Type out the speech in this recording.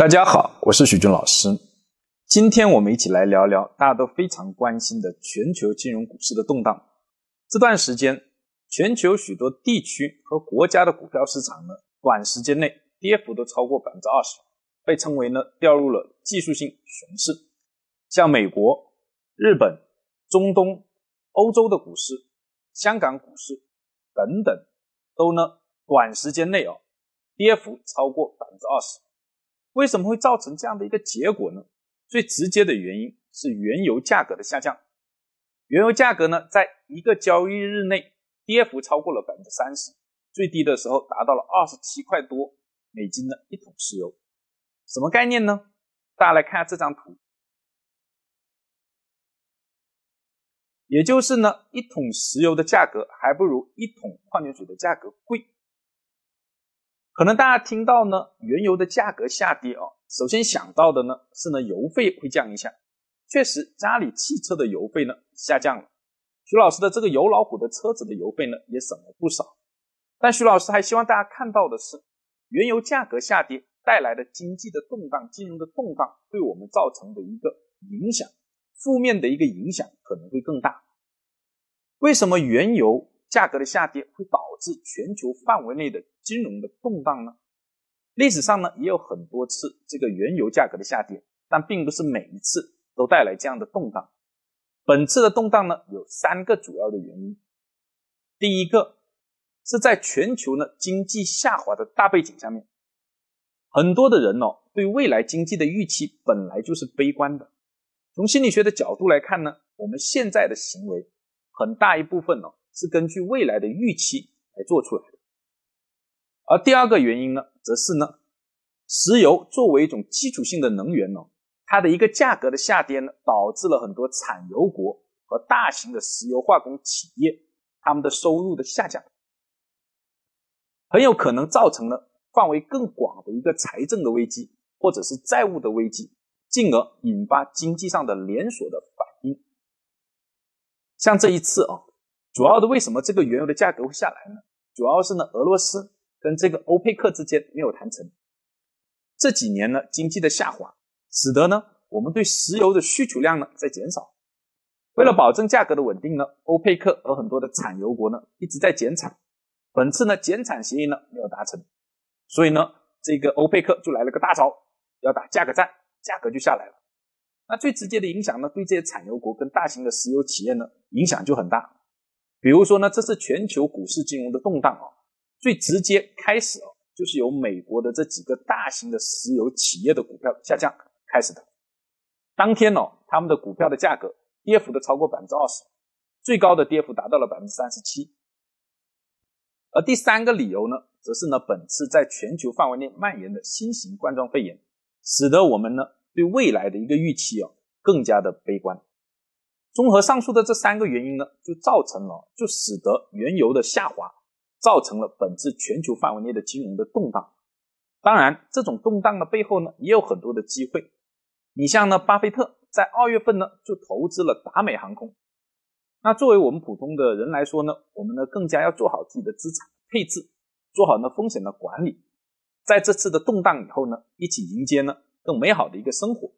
大家好，我是许军老师。今天我们一起来聊聊大家都非常关心的全球金融股市的动荡。这段时间，全球许多地区和国家的股票市场呢，短时间内跌幅都超过百分之二十，被称为呢掉入了技术性熊市。像美国、日本、中东、欧洲的股市、香港股市等等，都呢短时间内哦，跌幅超过百分之二十。为什么会造成这样的一个结果呢？最直接的原因是原油价格的下降。原油价格呢，在一个交易日内跌幅超过了百分之三十，最低的时候达到了二十七块多美金的一桶石油。什么概念呢？大家来看下这张图，也就是呢，一桶石油的价格还不如一桶矿泉水的价格贵。可能大家听到呢，原油的价格下跌啊，首先想到的呢是呢油费会降一下。确实，家里汽车的油费呢下降了，徐老师的这个油老虎的车子的油费呢也省了不少。但徐老师还希望大家看到的是，原油价格下跌带来的经济的动荡、金融的动荡，对我们造成的一个影响，负面的一个影响可能会更大。为什么原油？价格的下跌会导致全球范围内的金融的动荡呢？历史上呢也有很多次这个原油价格的下跌，但并不是每一次都带来这样的动荡。本次的动荡呢有三个主要的原因。第一个是在全球呢经济下滑的大背景下面，很多的人哦对未来经济的预期本来就是悲观的。从心理学的角度来看呢，我们现在的行为很大一部分呢。是根据未来的预期来做出来的，而第二个原因呢，则是呢，石油作为一种基础性的能源呢，它的一个价格的下跌呢，导致了很多产油国和大型的石油化工企业他们的收入的下降，很有可能造成了范围更广的一个财政的危机，或者是债务的危机，进而引发经济上的连锁的反应。像这一次啊。主要的为什么这个原油的价格会下来呢？主要是呢，俄罗斯跟这个欧佩克之间没有谈成。这几年呢，经济的下滑，使得呢，我们对石油的需求量呢在减少。为了保证价格的稳定呢，欧佩克和很多的产油国呢一直在减产。本次呢，减产协议呢没有达成，所以呢，这个欧佩克就来了个大招，要打价格战，价格就下来了。那最直接的影响呢，对这些产油国跟大型的石油企业呢，影响就很大。比如说呢，这是全球股市金融的动荡啊，最直接开始啊，就是由美国的这几个大型的石油企业的股票下降开始的。当天呢，他们的股票的价格跌幅都超过百分之二十，最高的跌幅达到了百分之三十七。而第三个理由呢，则是呢，本次在全球范围内蔓延的新型冠状肺炎，使得我们呢对未来的一个预期啊更加的悲观。综合上述的这三个原因呢，就造成了，就使得原油的下滑，造成了本次全球范围内的金融的动荡。当然，这种动荡的背后呢，也有很多的机会。你像呢，巴菲特在二月份呢就投资了达美航空。那作为我们普通的人来说呢，我们呢更加要做好自己的资产配置，做好呢风险的管理，在这次的动荡以后呢，一起迎接呢更美好的一个生活。